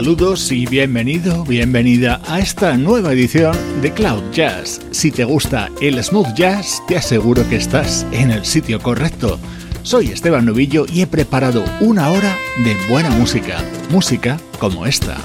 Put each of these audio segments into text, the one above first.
Saludos y bienvenido, bienvenida a esta nueva edición de Cloud Jazz. Si te gusta el smooth jazz, te aseguro que estás en el sitio correcto. Soy Esteban Novillo y he preparado una hora de buena música, música como esta.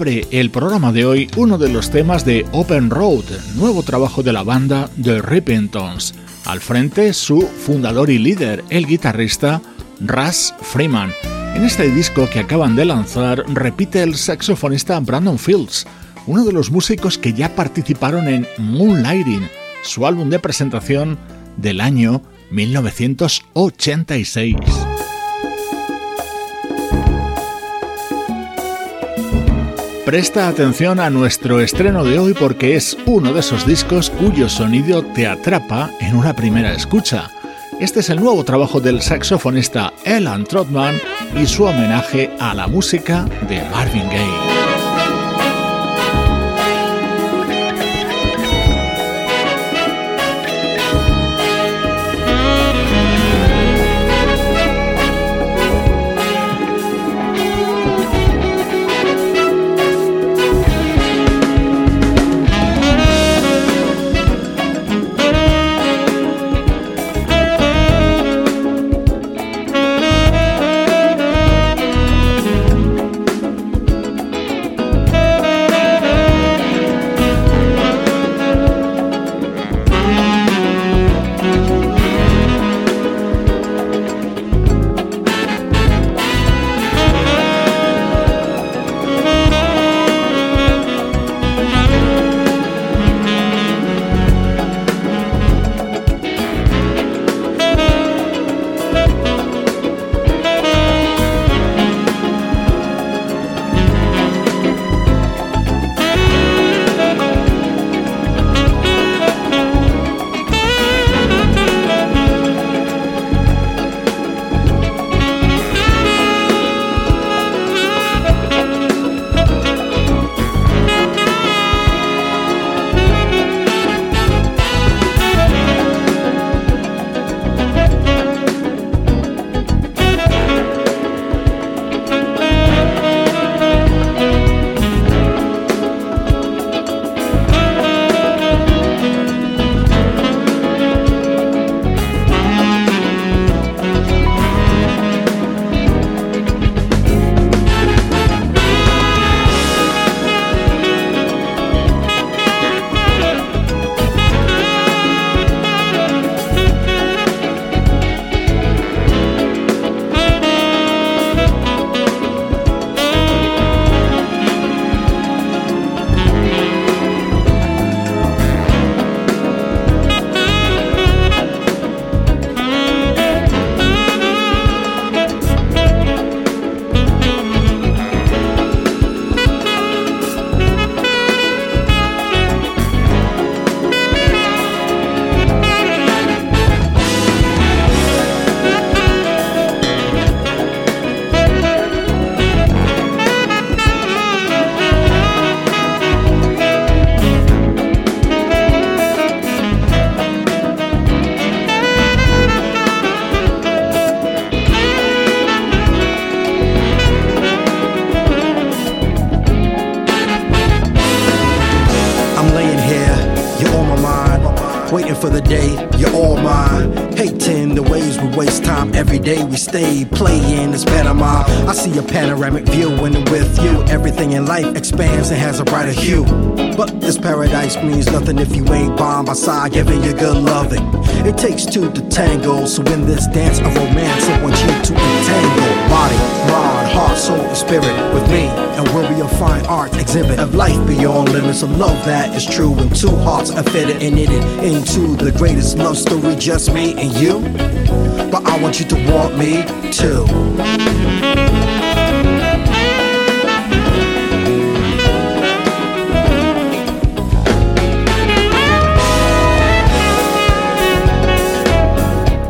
Abre el programa de hoy uno de los temas de Open Road, nuevo trabajo de la banda The Rippingtons. Al frente su fundador y líder, el guitarrista Russ Freeman. En este disco que acaban de lanzar repite el saxofonista Brandon Fields, uno de los músicos que ya participaron en Moonlighting, su álbum de presentación del año 1986. Presta atención a nuestro estreno de hoy porque es uno de esos discos cuyo sonido te atrapa en una primera escucha. Este es el nuevo trabajo del saxofonista Alan Trotman y su homenaje a la música de Marvin Gaye. Stay playing this Panama. I see a panoramic view when I'm with you. Everything in life expands and has a brighter hue. But this paradise means nothing if you ain't by my side, giving you good loving. It takes two to tango, so in this dance of romance, I want you to entangle body, mind, heart, soul, and spirit with me. And where we'll find art exhibit of life beyond limits of love that is true. When two hearts are fitted and knitted into the greatest love story, just me and you. But I want you to want me too.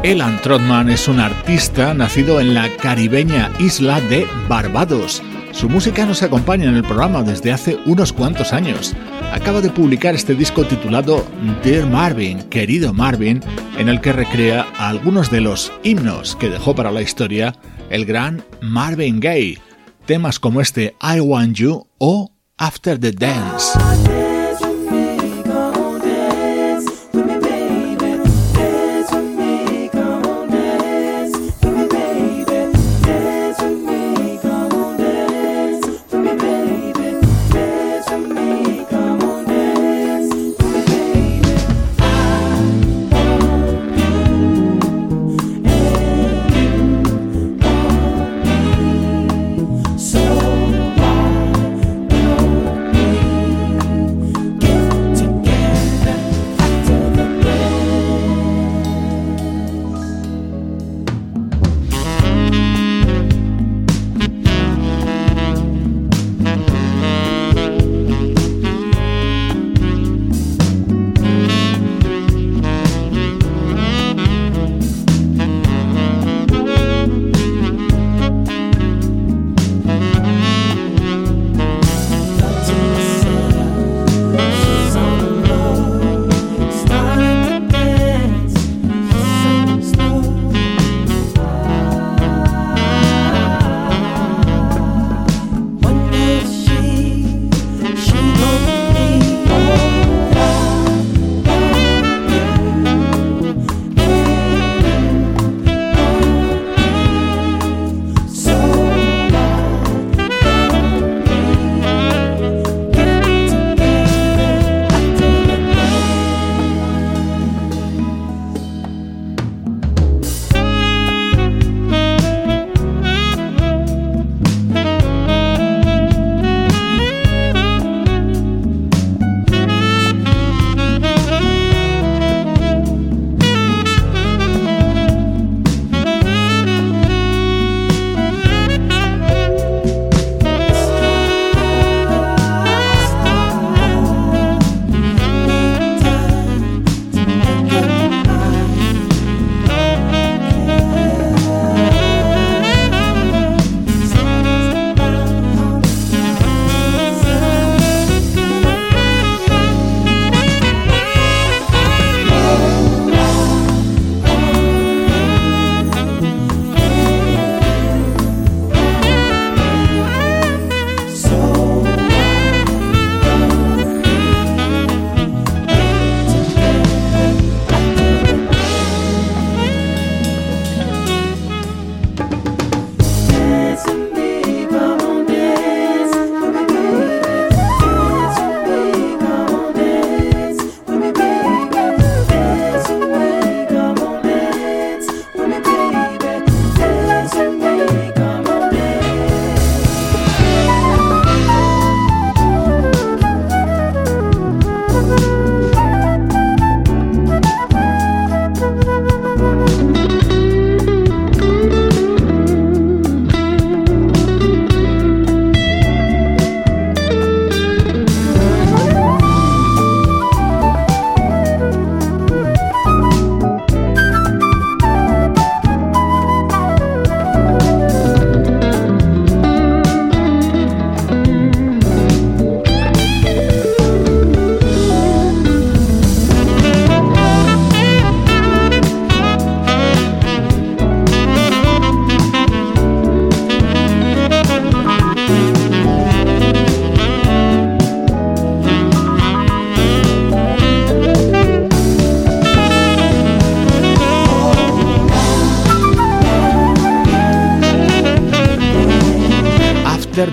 Elan Trotman es un artista nacido en la caribeña isla de Barbados. Su música nos acompaña en el programa desde hace unos cuantos años. Acaba de publicar este disco titulado Dear Marvin, querido Marvin, en el que recrea algunos de los himnos que dejó para la historia el gran Marvin Gaye, temas como este I Want You o After the Dance.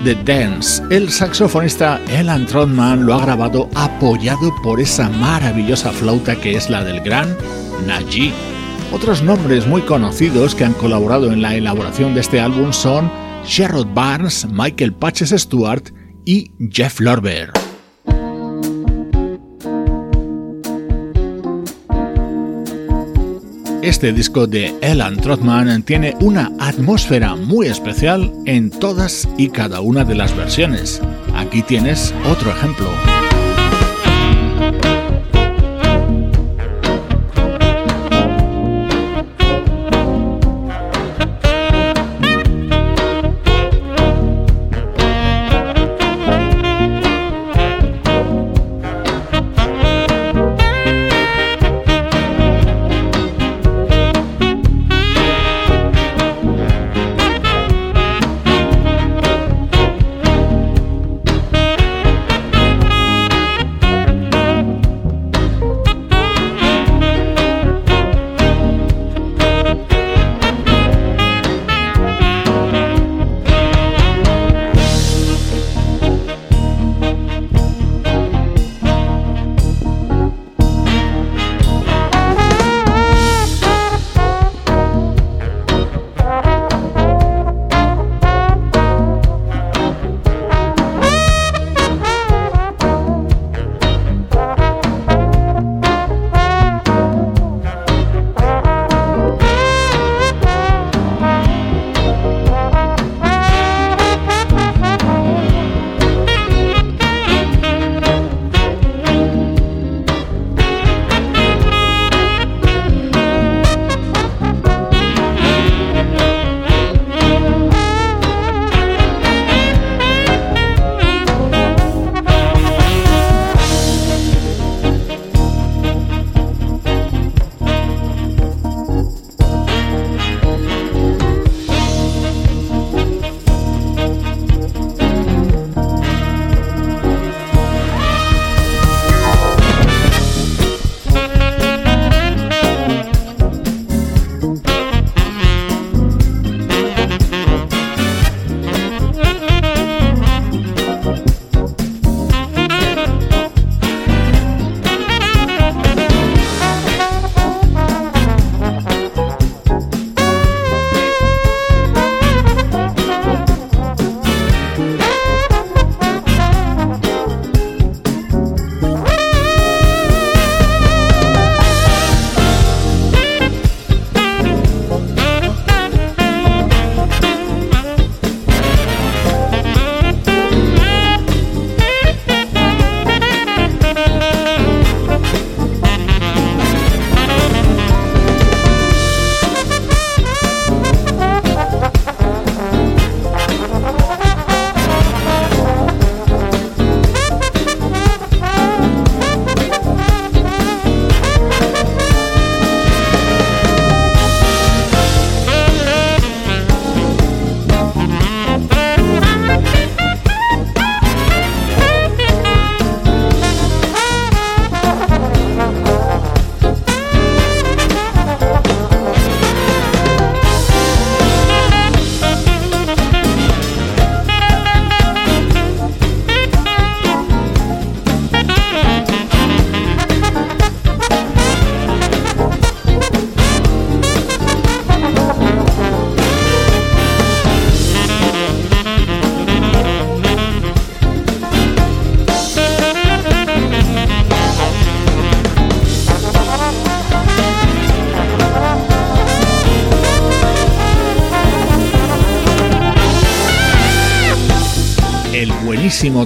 De Dance. El saxofonista Elan Trotman lo ha grabado apoyado por esa maravillosa flauta que es la del gran Najee. Otros nombres muy conocidos que han colaborado en la elaboración de este álbum son Sherrod Barnes, Michael Patches Stewart y Jeff Lorber. Este disco de Elan Trotman tiene una atmósfera muy especial en todas y cada una de las versiones. Aquí tienes otro ejemplo.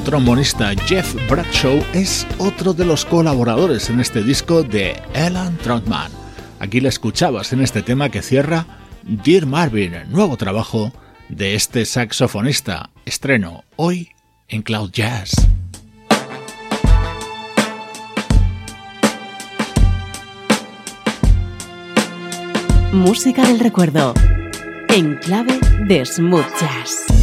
Trombonista Jeff Bradshaw es otro de los colaboradores en este disco de Alan Trotman. Aquí le escuchabas en este tema que cierra Dear Marvin, nuevo trabajo de este saxofonista. Estreno hoy en Cloud Jazz. Música del recuerdo en clave de smooth jazz.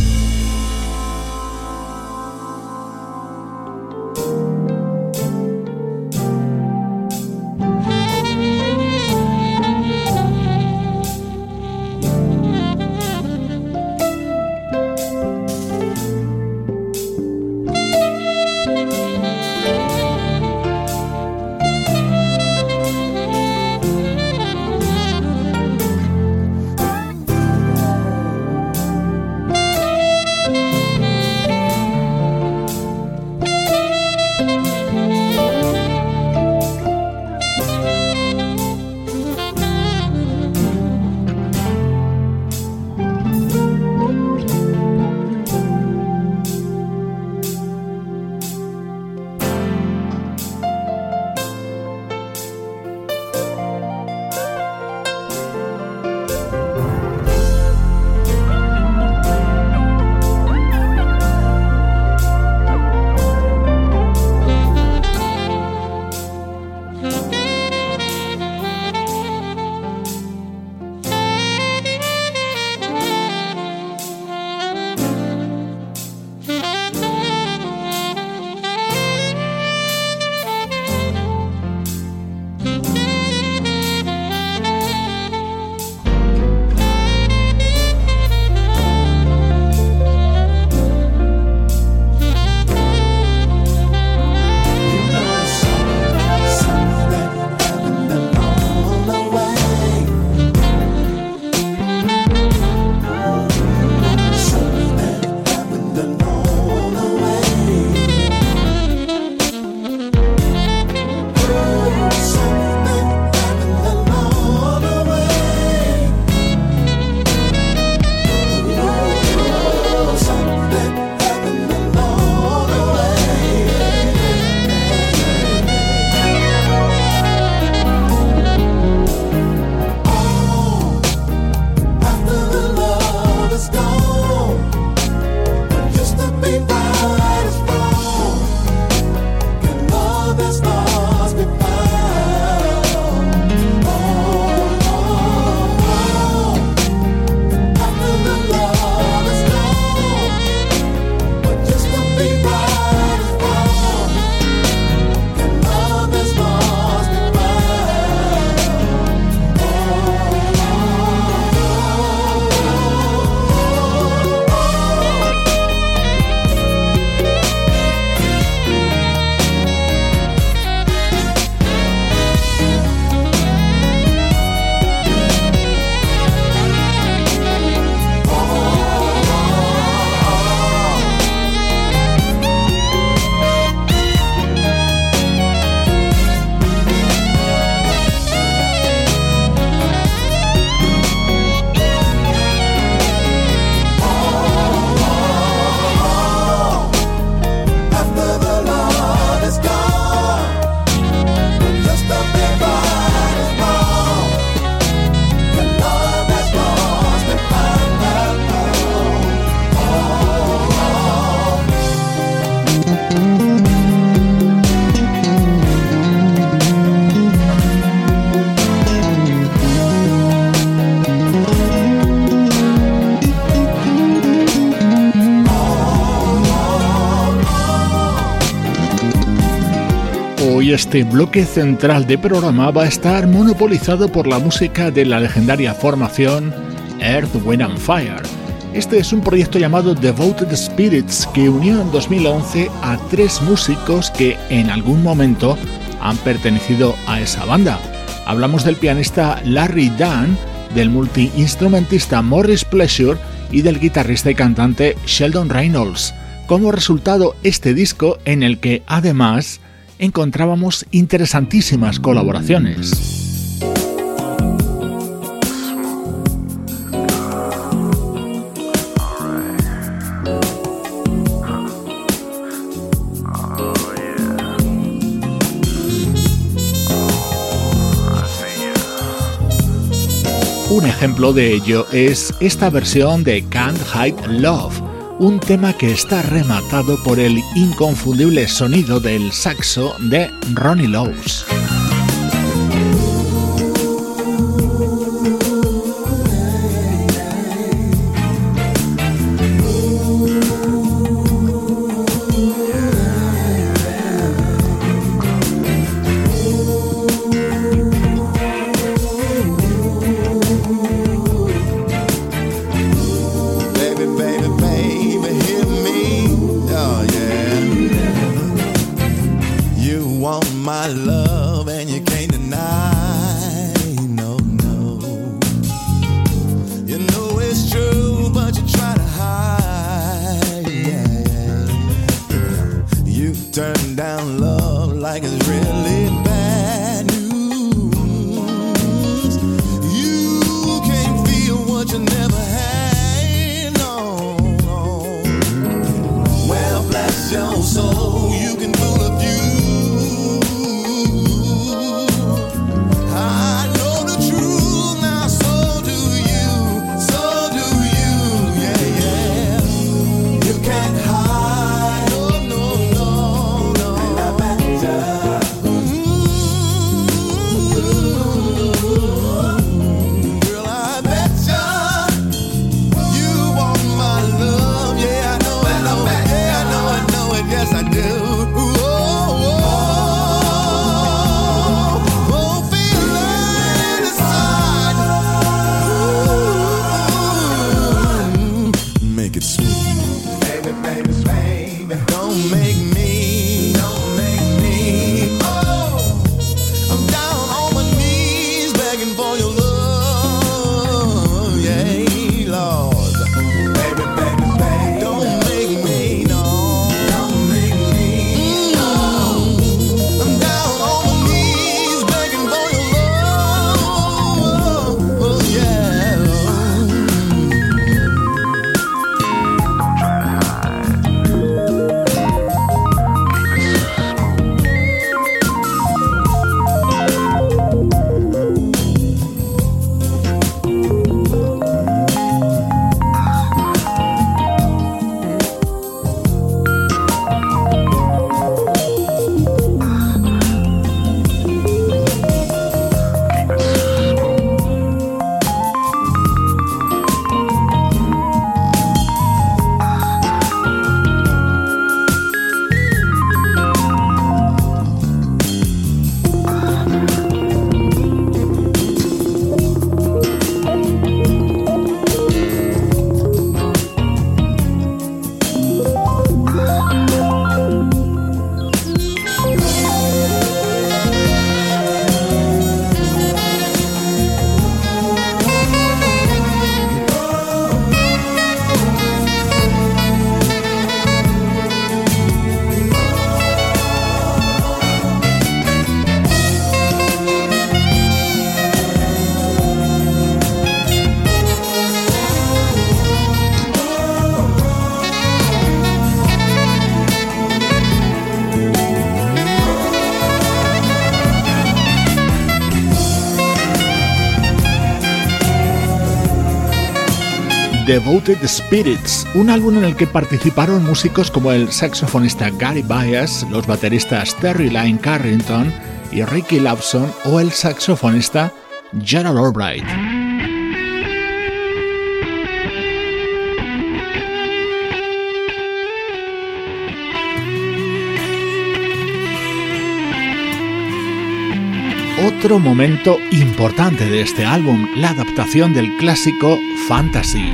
Este bloque central de programa va a estar monopolizado por la música de la legendaria formación Earth, Wind and Fire. Este es un proyecto llamado Devoted Spirits que unió en 2011 a tres músicos que en algún momento han pertenecido a esa banda. Hablamos del pianista Larry Dunn, del multiinstrumentista Morris Pleasure y del guitarrista y cantante Sheldon Reynolds. Como resultado, este disco en el que además encontrábamos interesantísimas colaboraciones. Un ejemplo de ello es esta versión de Can't Hide Love, un tema que está rematado por el inconfundible sonido del saxo de Ronnie Lowes. Devoted Spirits, un álbum en el que participaron músicos como el saxofonista Gary Bias, los bateristas Terry Lyne Carrington y Ricky Lawson o el saxofonista Gerald Albright. Otro momento importante de este álbum, la adaptación del clásico Fantasy.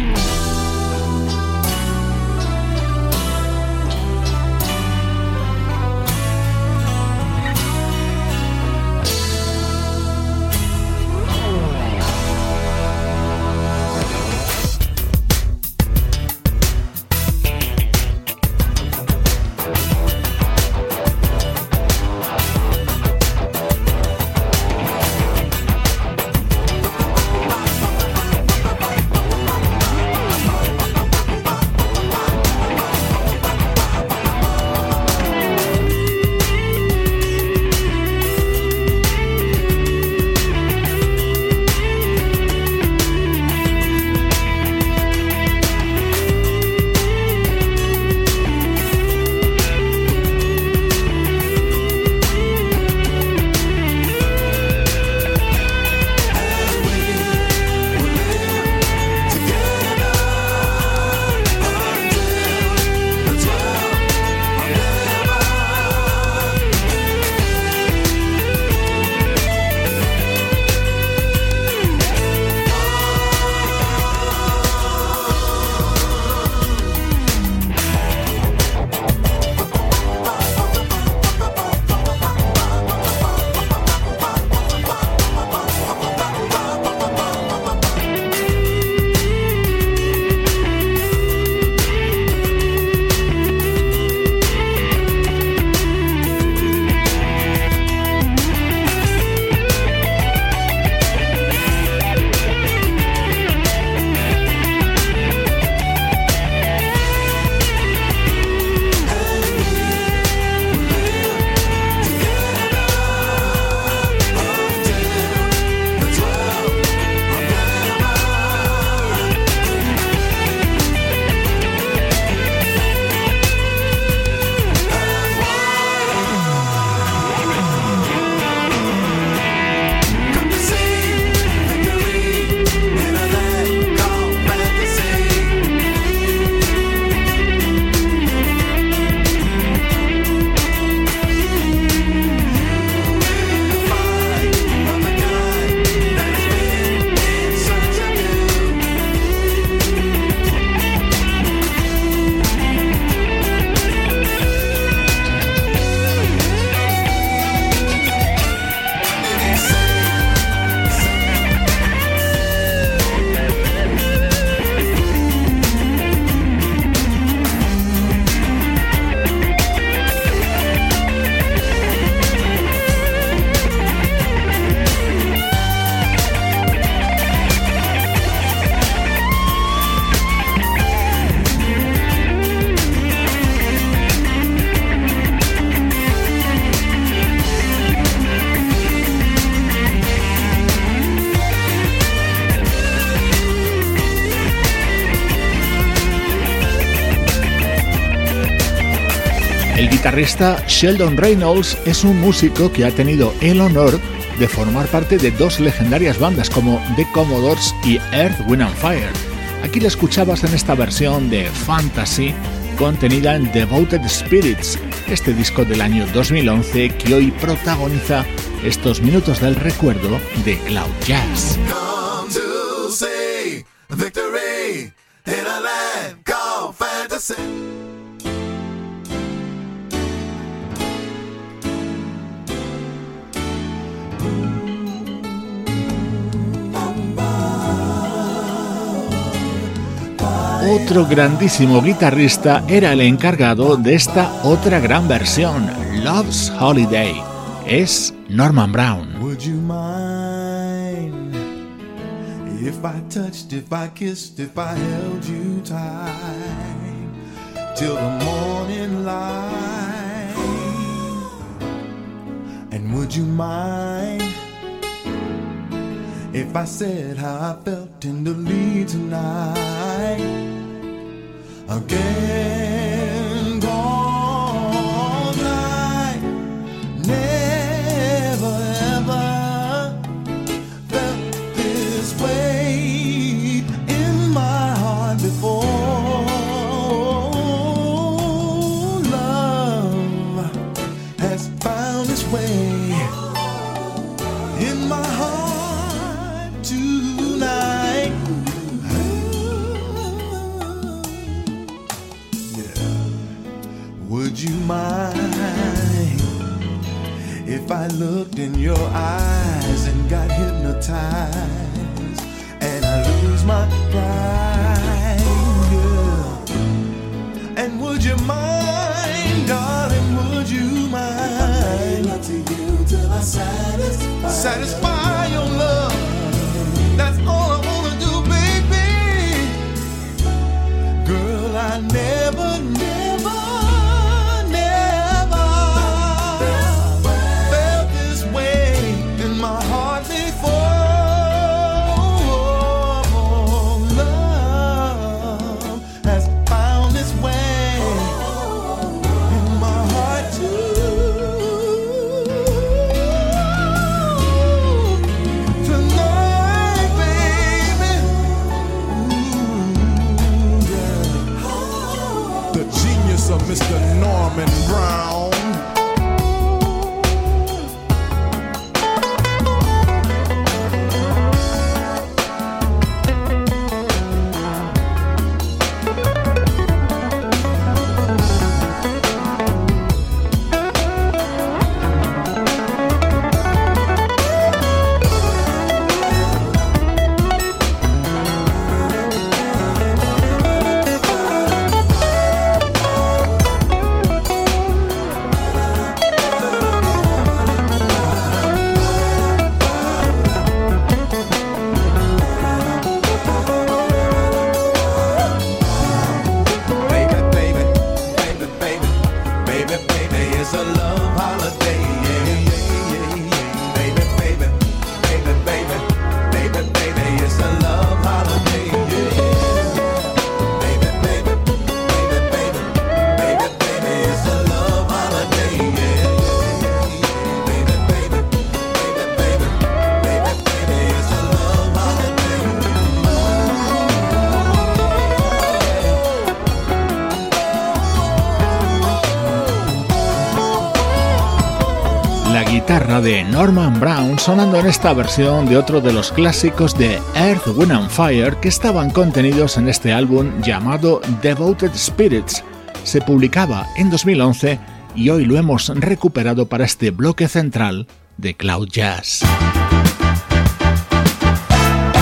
Guitarrista Sheldon Reynolds es un músico que ha tenido el honor de formar parte de dos legendarias bandas como The Commodores y Earth, Wind and Fire. Aquí la escuchabas en esta versión de Fantasy contenida en Devoted Spirits, este disco del año 2011 que hoy protagoniza estos minutos del recuerdo de Cloud Jazz. Otro grandísimo guitarrista era el encargado de esta otra gran versión, Love's Holiday. Es Norman Brown. Would you mind if I touched, if I kissed, if I held you tight till the morning light? And would you mind if I said how I felt in the lead tonight? Again if I looked in your eyes and got hypnotized and I lose my pride? Yeah. And would you mind, darling? Would you mind? Love to you till I satisfy, satisfy De Norman Brown sonando en esta versión de otro de los clásicos de Earth, Wind and Fire que estaban contenidos en este álbum llamado Devoted Spirits. Se publicaba en 2011 y hoy lo hemos recuperado para este bloque central de Cloud Jazz.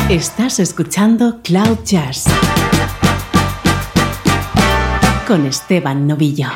Estás escuchando Cloud Jazz con Esteban Novillo.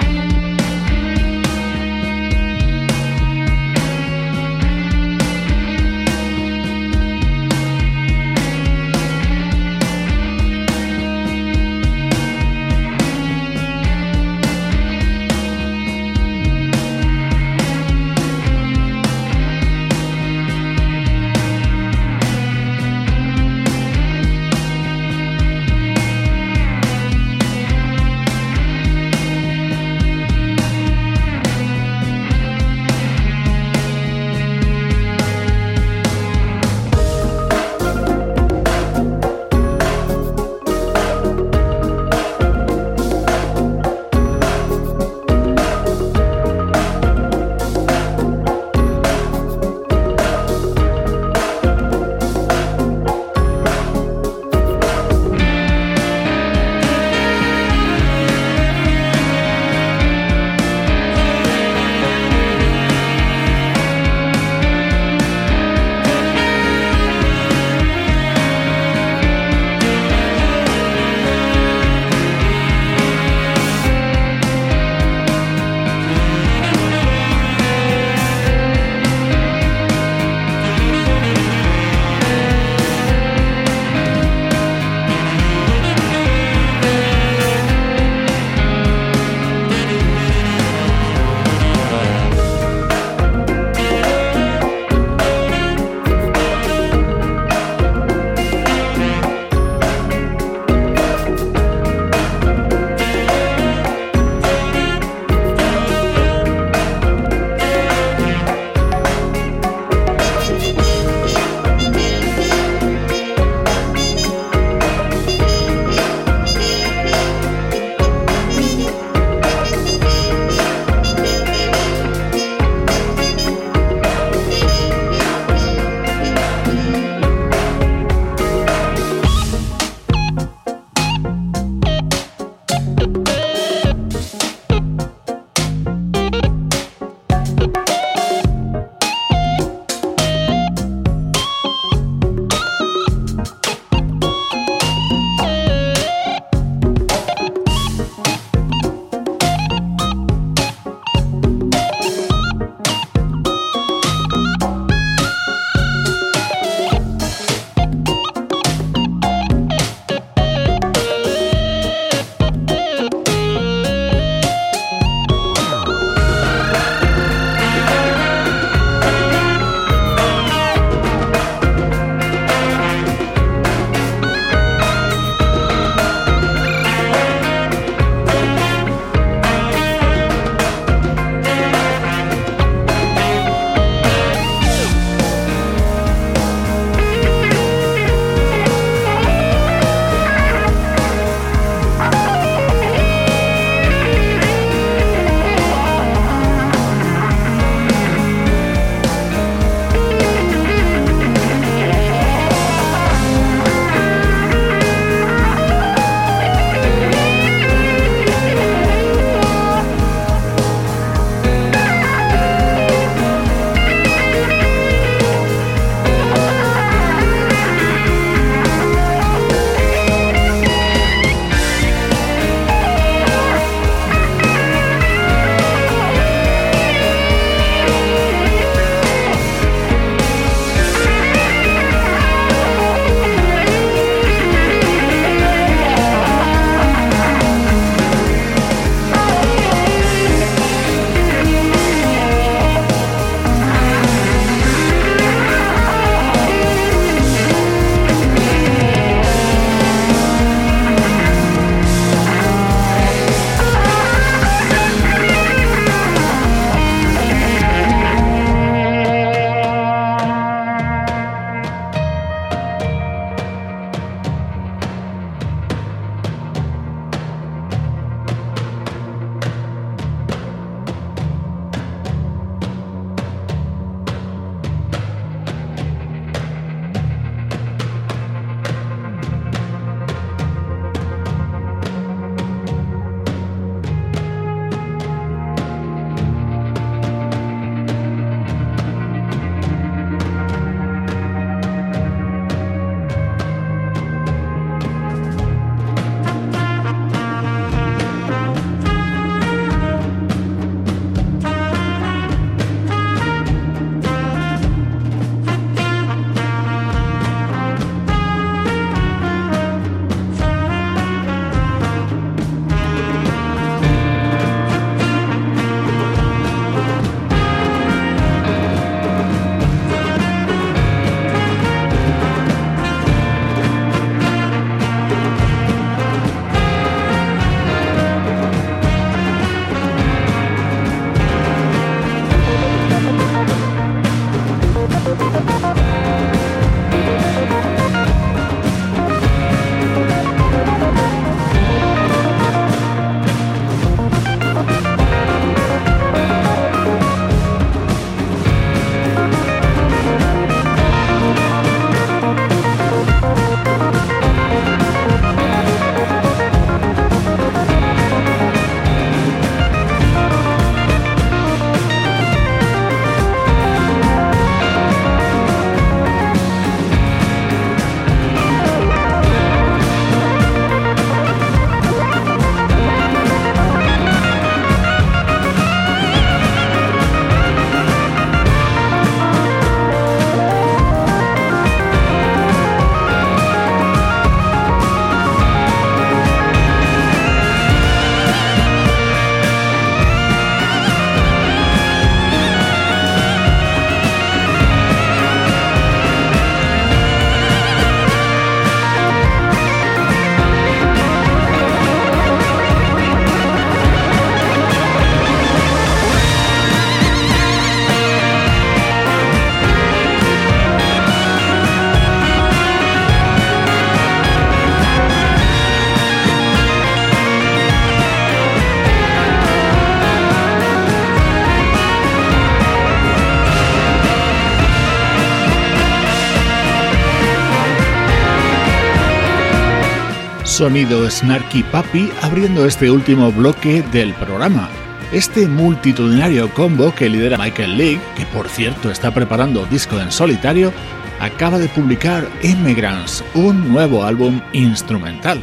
Sonido Snarky Papi abriendo este último bloque del programa. Este multitudinario combo que lidera Michael League, que por cierto está preparando disco en solitario, acaba de publicar Immigrants, un nuevo álbum instrumental.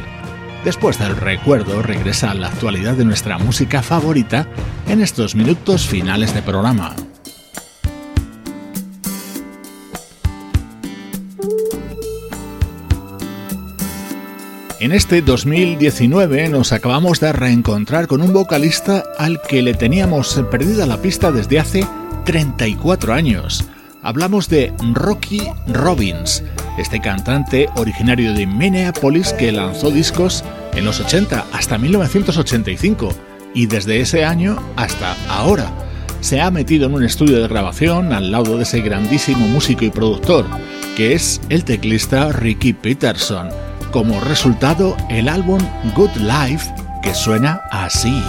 Después del recuerdo regresa a la actualidad de nuestra música favorita en estos minutos finales de programa. En este 2019 nos acabamos de reencontrar con un vocalista al que le teníamos perdida la pista desde hace 34 años. Hablamos de Rocky Robbins, este cantante originario de Minneapolis que lanzó discos en los 80 hasta 1985 y desde ese año hasta ahora se ha metido en un estudio de grabación al lado de ese grandísimo músico y productor que es el teclista Ricky Peterson como resultado el álbum Good Life que suena así.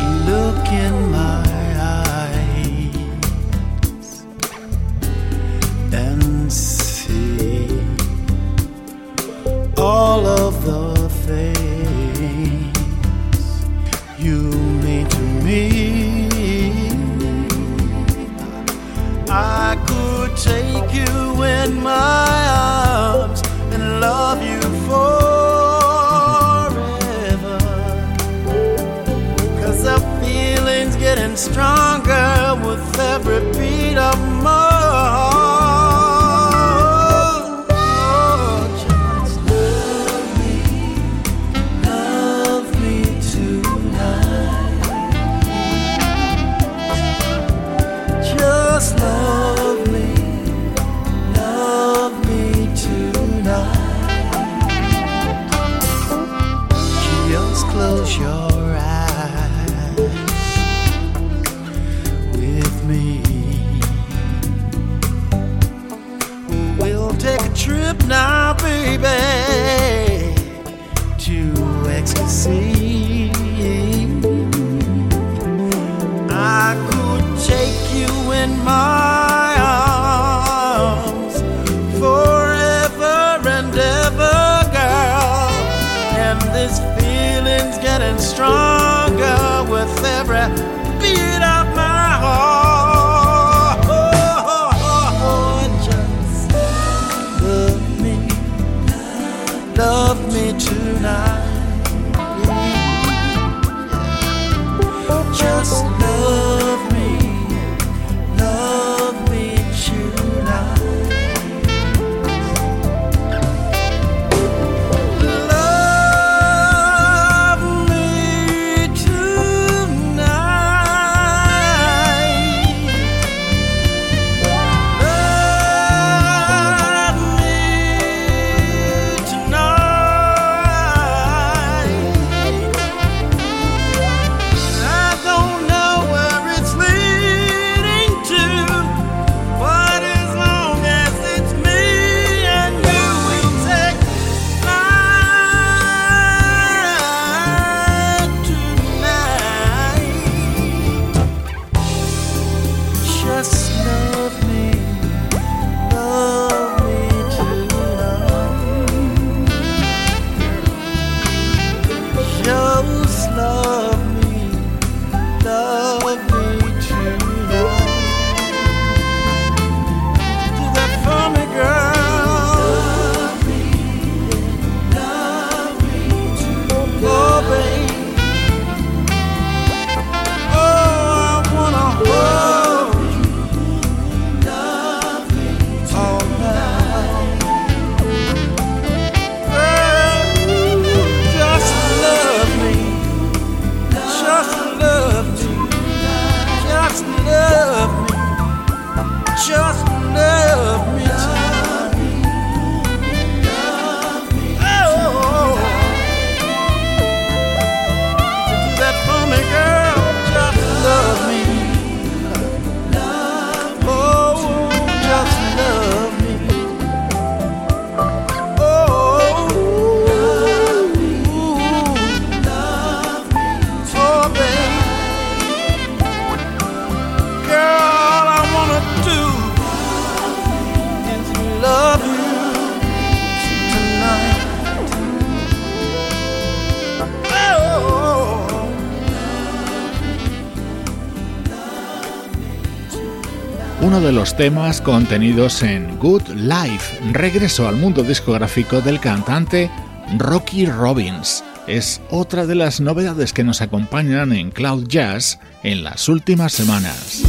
Uno de los temas contenidos en Good Life, regreso al mundo discográfico del cantante Rocky Robbins. Es otra de las novedades que nos acompañan en Cloud Jazz en las últimas semanas.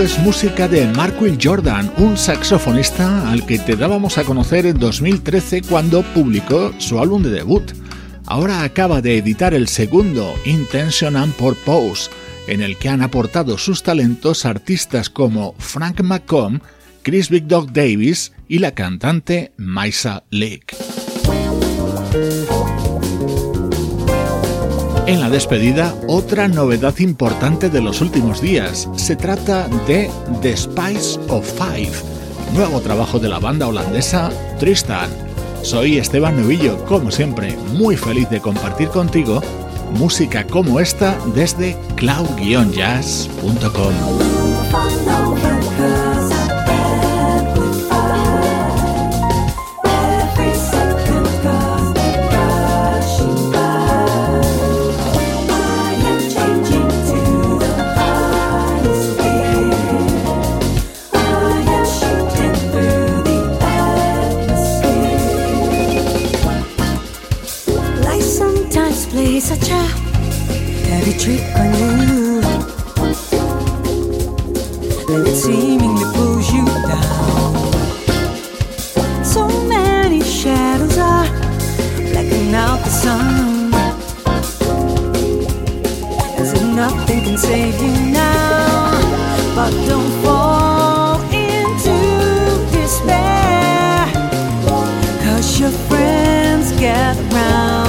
Es música de Mark Jordan, un saxofonista al que te dábamos a conocer en 2013 cuando publicó su álbum de debut. Ahora acaba de editar el segundo, Intention and Purpose, en el que han aportado sus talentos artistas como Frank McComb, Chris Big Dog Davis y la cantante Maisa Lake. En la despedida, otra novedad importante de los últimos días. Se trata de The Spice of Five, nuevo trabajo de la banda holandesa Tristan. Soy Esteban Novillo, como siempre, muy feliz de compartir contigo música como esta desde cloud-jazz.com. trick on you. And it seemingly pulls you down. So many shadows are blacking out the sun. As if nothing can save you now. But don't fall into despair. Cause your friends gather round.